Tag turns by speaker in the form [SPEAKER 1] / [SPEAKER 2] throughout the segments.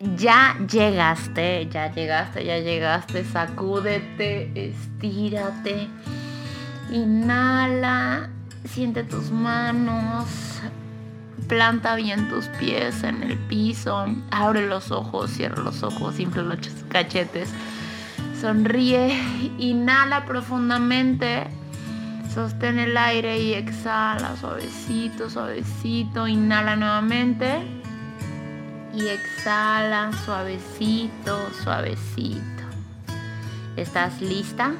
[SPEAKER 1] ya llegaste, ya llegaste, ya llegaste, sacúdete, estírate, inhala, siente tus manos, planta bien tus pies en el piso, abre los ojos, cierra los ojos, infla los cachetes, sonríe, inhala profundamente, sostén el aire y exhala suavecito, suavecito, inhala nuevamente y exhala suavecito, suavecito. ¿Estás lista?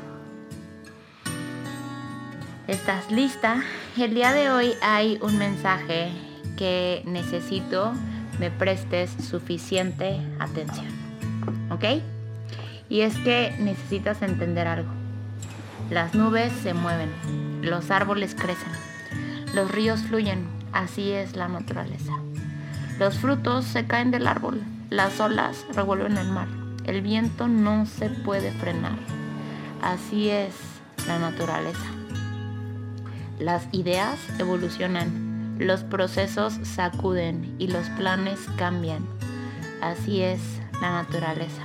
[SPEAKER 1] ¿Estás lista? El día de hoy hay un mensaje que necesito me prestes suficiente atención. ¿Ok? Y es que necesitas entender algo. Las nubes se mueven, los árboles crecen, los ríos fluyen, así es la naturaleza. Los frutos se caen del árbol, las olas revuelven el mar, el viento no se puede frenar. Así es la naturaleza. Las ideas evolucionan, los procesos sacuden y los planes cambian. Así es la naturaleza.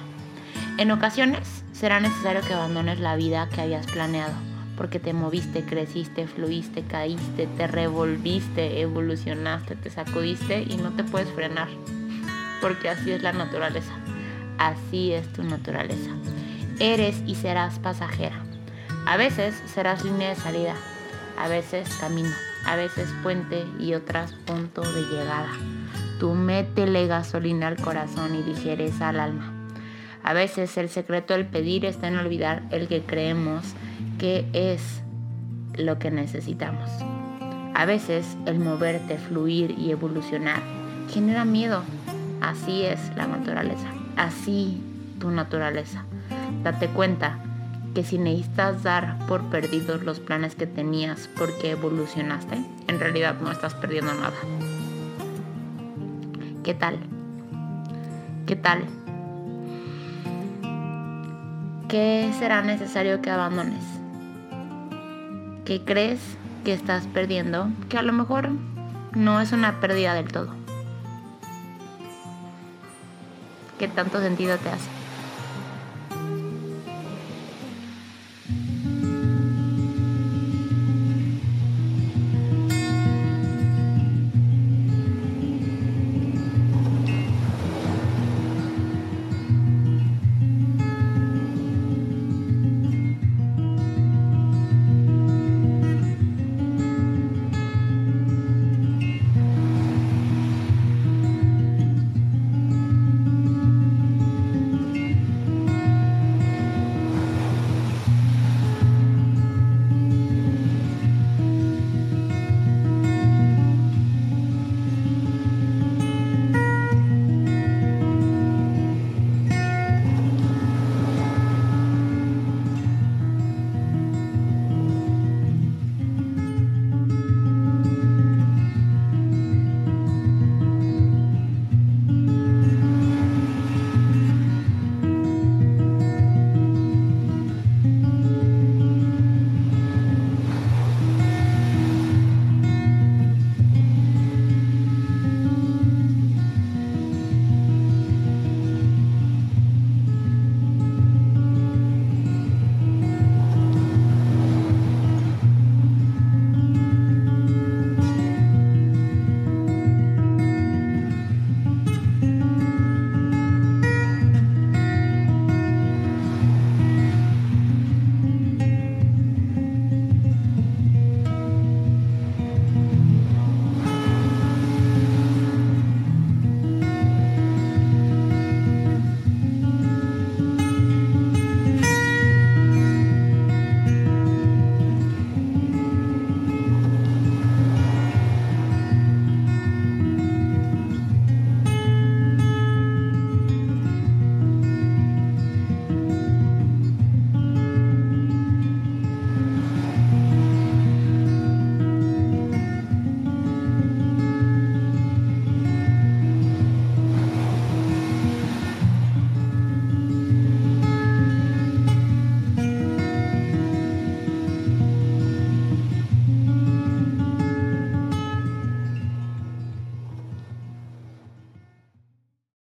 [SPEAKER 1] En ocasiones será necesario que abandones la vida que habías planeado porque te moviste, creciste, fluiste, caíste, te revolviste, evolucionaste, te sacudiste y no te puedes frenar, porque así es la naturaleza, así es tu naturaleza. Eres y serás pasajera. A veces serás línea de salida, a veces camino, a veces puente y otras punto de llegada. Tú métele gasolina al corazón y ligereza al alma. A veces el secreto del pedir está en olvidar el que creemos qué es lo que necesitamos. A veces el moverte, fluir y evolucionar genera miedo. Así es la naturaleza. Así tu naturaleza. Date cuenta que si necesitas dar por perdidos los planes que tenías porque evolucionaste, en realidad no estás perdiendo nada. ¿Qué tal? ¿Qué tal? ¿Qué será necesario que abandones? que crees que estás perdiendo, que a lo mejor no es una pérdida del todo. ¿Qué tanto sentido te hace?